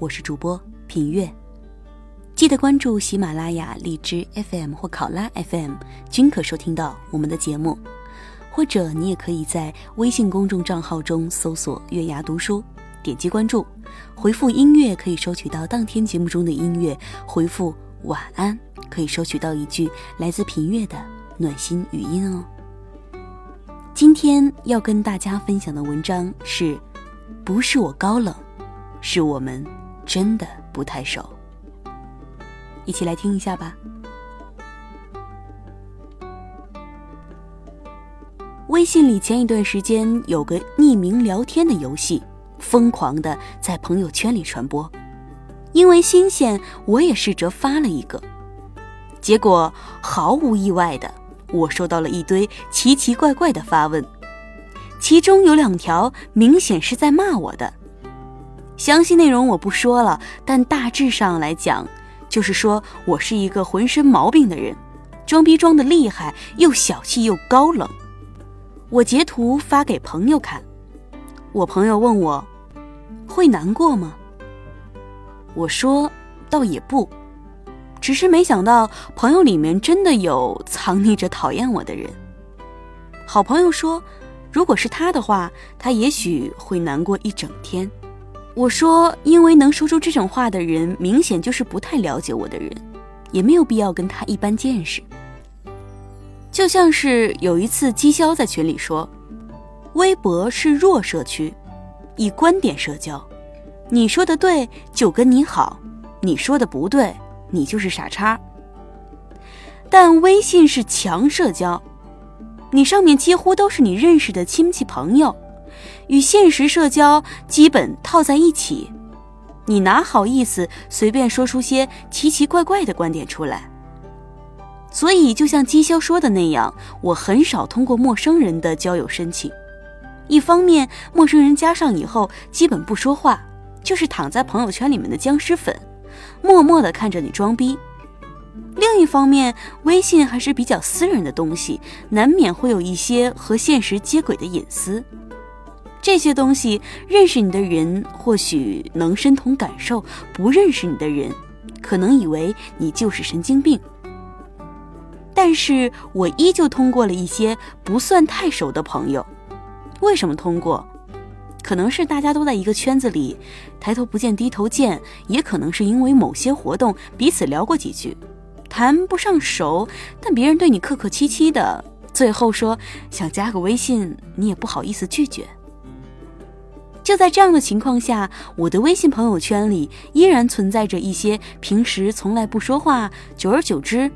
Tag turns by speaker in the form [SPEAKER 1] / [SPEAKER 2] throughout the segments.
[SPEAKER 1] 我是主播品月。记得关注喜马拉雅、荔枝 FM 或考拉 FM，均可收听到我们的节目。或者你也可以在微信公众账号中搜索“月牙读书”，点击关注，回复“音乐”可以收取到当天节目中的音乐；回复“晚安”可以收取到一句来自品月的暖心语音哦。今天要跟大家分享的文章是，不是我高冷，是我们真的不太熟。一起来听一下吧。微信里前一段时间有个匿名聊天的游戏，疯狂的在朋友圈里传播。因为新鲜，我也试着发了一个，结果毫无意外的。我收到了一堆奇奇怪怪的发问，其中有两条明显是在骂我的。详细内容我不说了，但大致上来讲，就是说我是一个浑身毛病的人，装逼装的厉害，又小气又高冷。我截图发给朋友看，我朋友问我，会难过吗？我说，倒也不。只是没想到，朋友里面真的有藏匿着讨厌我的人。好朋友说，如果是他的话，他也许会难过一整天。我说，因为能说出这种话的人，明显就是不太了解我的人，也没有必要跟他一般见识。就像是有一次，姬潇在群里说，微博是弱社区，以观点社交，你说的对就跟你好，你说的不对。你就是傻叉，但微信是强社交，你上面几乎都是你认识的亲戚朋友，与现实社交基本套在一起，你哪好意思随便说出些奇奇怪怪的观点出来？所以，就像姬潇说的那样，我很少通过陌生人的交友申请。一方面，陌生人加上以后基本不说话，就是躺在朋友圈里面的僵尸粉。默默地看着你装逼。另一方面，微信还是比较私人的东西，难免会有一些和现实接轨的隐私。这些东西，认识你的人或许能身同感受，不认识你的人，可能以为你就是神经病。但是我依旧通过了一些不算太熟的朋友。为什么通过？可能是大家都在一个圈子里，抬头不见低头见，也可能是因为某些活动彼此聊过几句，谈不上熟，但别人对你客客气气的，最后说想加个微信，你也不好意思拒绝。就在这样的情况下，我的微信朋友圈里依然存在着一些平时从来不说话，久而久之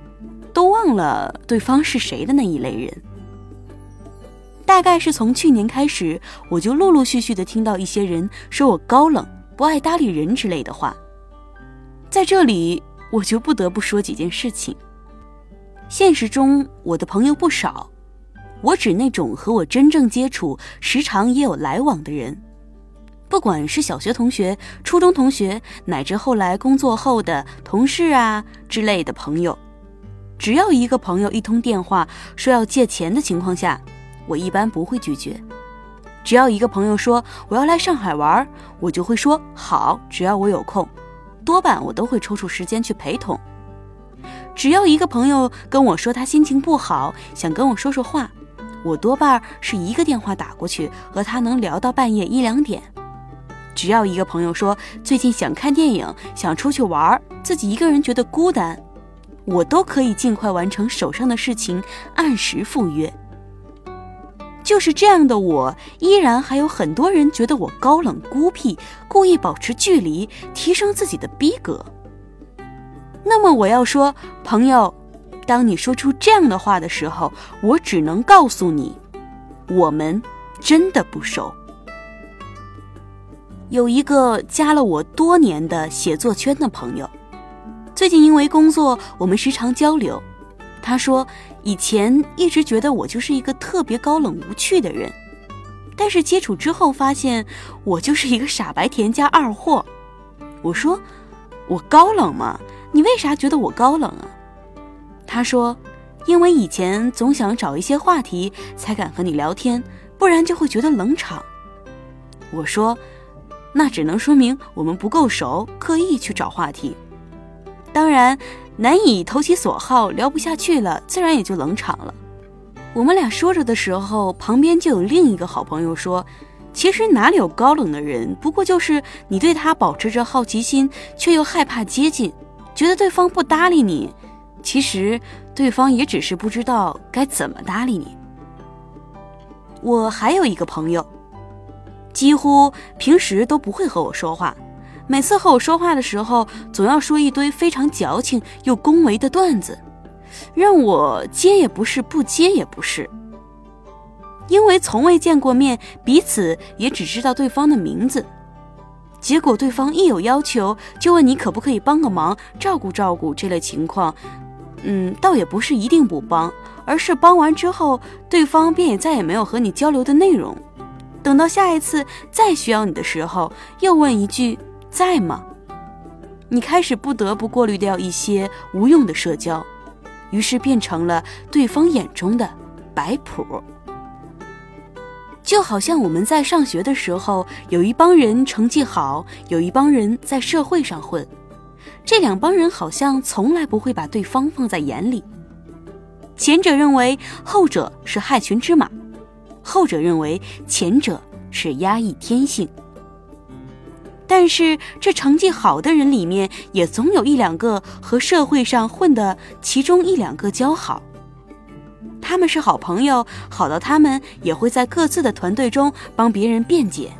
[SPEAKER 1] 都忘了对方是谁的那一类人。大概是从去年开始，我就陆陆续续的听到一些人说我高冷、不爱搭理人之类的话。在这里，我就不得不说几件事情。现实中，我的朋友不少，我指那种和我真正接触、时常也有来往的人，不管是小学同学、初中同学，乃至后来工作后的同事啊之类的朋友，只要一个朋友一通电话说要借钱的情况下。我一般不会拒绝，只要一个朋友说我要来上海玩，我就会说好，只要我有空，多半我都会抽出时间去陪同。只要一个朋友跟我说他心情不好，想跟我说说话，我多半是一个电话打过去，和他能聊到半夜一两点。只要一个朋友说最近想看电影，想出去玩，自己一个人觉得孤单，我都可以尽快完成手上的事情，按时赴约。就是这样的我，依然还有很多人觉得我高冷孤僻，故意保持距离，提升自己的逼格。那么我要说，朋友，当你说出这样的话的时候，我只能告诉你，我们真的不熟。有一个加了我多年的写作圈的朋友，最近因为工作，我们时常交流。他说，以前一直觉得我就是一个特别高冷无趣的人，但是接触之后发现，我就是一个傻白甜加二货。我说，我高冷吗？你为啥觉得我高冷啊？他说，因为以前总想找一些话题才敢和你聊天，不然就会觉得冷场。我说。那只能说明我们不够熟，刻意去找话题。当然，难以投其所好，聊不下去了，自然也就冷场了。我们俩说着的时候，旁边就有另一个好朋友说：“其实哪里有高冷的人？不过就是你对他保持着好奇心，却又害怕接近，觉得对方不搭理你。其实对方也只是不知道该怎么搭理你。”我还有一个朋友。几乎平时都不会和我说话，每次和我说话的时候，总要说一堆非常矫情又恭维的段子，让我接也不是，不接也不是。因为从未见过面，彼此也只知道对方的名字，结果对方一有要求，就问你可不可以帮个忙，照顾照顾这类情况，嗯，倒也不是一定不帮，而是帮完之后，对方便也再也没有和你交流的内容。等到下一次再需要你的时候，又问一句“在吗？”你开始不得不过滤掉一些无用的社交，于是变成了对方眼中的摆谱。就好像我们在上学的时候，有一帮人成绩好，有一帮人在社会上混，这两帮人好像从来不会把对方放在眼里。前者认为后者是害群之马。后者认为前者是压抑天性，但是这成绩好的人里面，也总有一两个和社会上混的其中一两个交好。他们是好朋友，好到他们也会在各自的团队中帮别人辩解。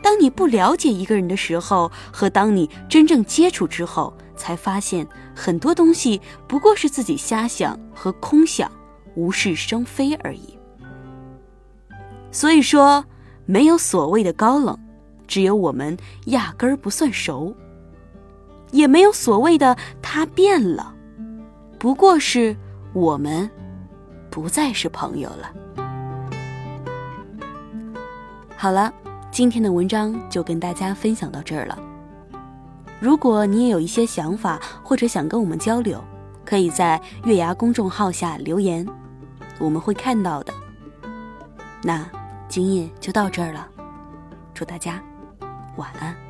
[SPEAKER 1] 当你不了解一个人的时候，和当你真正接触之后，才发现很多东西不过是自己瞎想和空想，无事生非而已。所以说，没有所谓的高冷，只有我们压根儿不算熟；也没有所谓的他变了，不过是我们不再是朋友了。好了，今天的文章就跟大家分享到这儿了。如果你也有一些想法或者想跟我们交流，可以在月牙公众号下留言，我们会看到的。那。今夜就到这儿了，祝大家晚安。